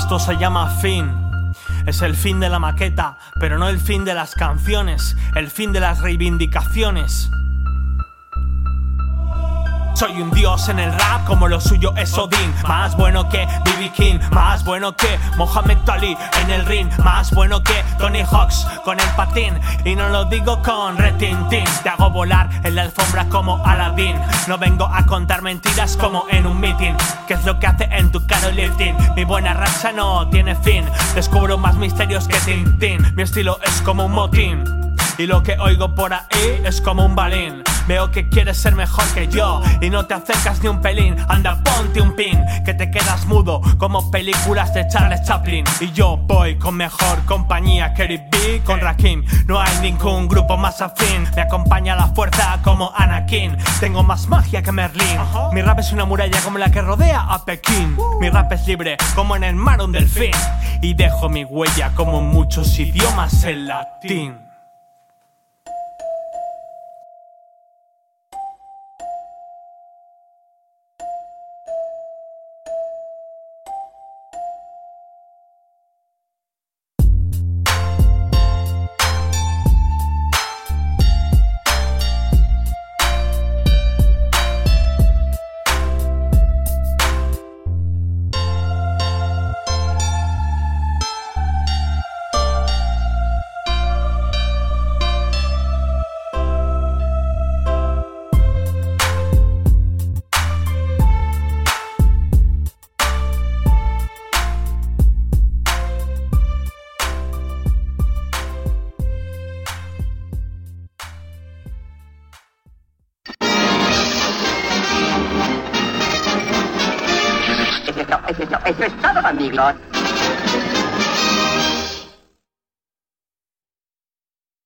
Esto se llama fin. Es el fin de la maqueta, pero no el fin de las canciones, el fin de las reivindicaciones. Soy un dios en el rap como lo suyo es Odín Más bueno que B.B. King, más bueno que Mohamed Ali en el ring Más bueno que Tony Hawks con el patín Y no lo digo con retintín Te hago volar en la alfombra como Aladdin No vengo a contar mentiras como en un meeting ¿Qué es lo que hace en tu caro lifting? Mi buena racha no tiene fin Descubro más misterios que Tintín Mi estilo es como un motín y lo que oigo por ahí es como un balín. Veo que quieres ser mejor que yo y no te acercas ni un pelín. Anda, ponte un pin, mudo como películas de Charles Chaplin. Y yo voy con mejor compañía que B, con Rakim. No hay ningún grupo más afín. Me acompaña la fuerza como Anakin. Tengo más magia que Merlin. Mi rap es una muralla como la que rodea a Pekín. Mi rap es libre como en el mar un delfín. Y dejo mi huella como en muchos idiomas en latín. Eso es todo, amigos.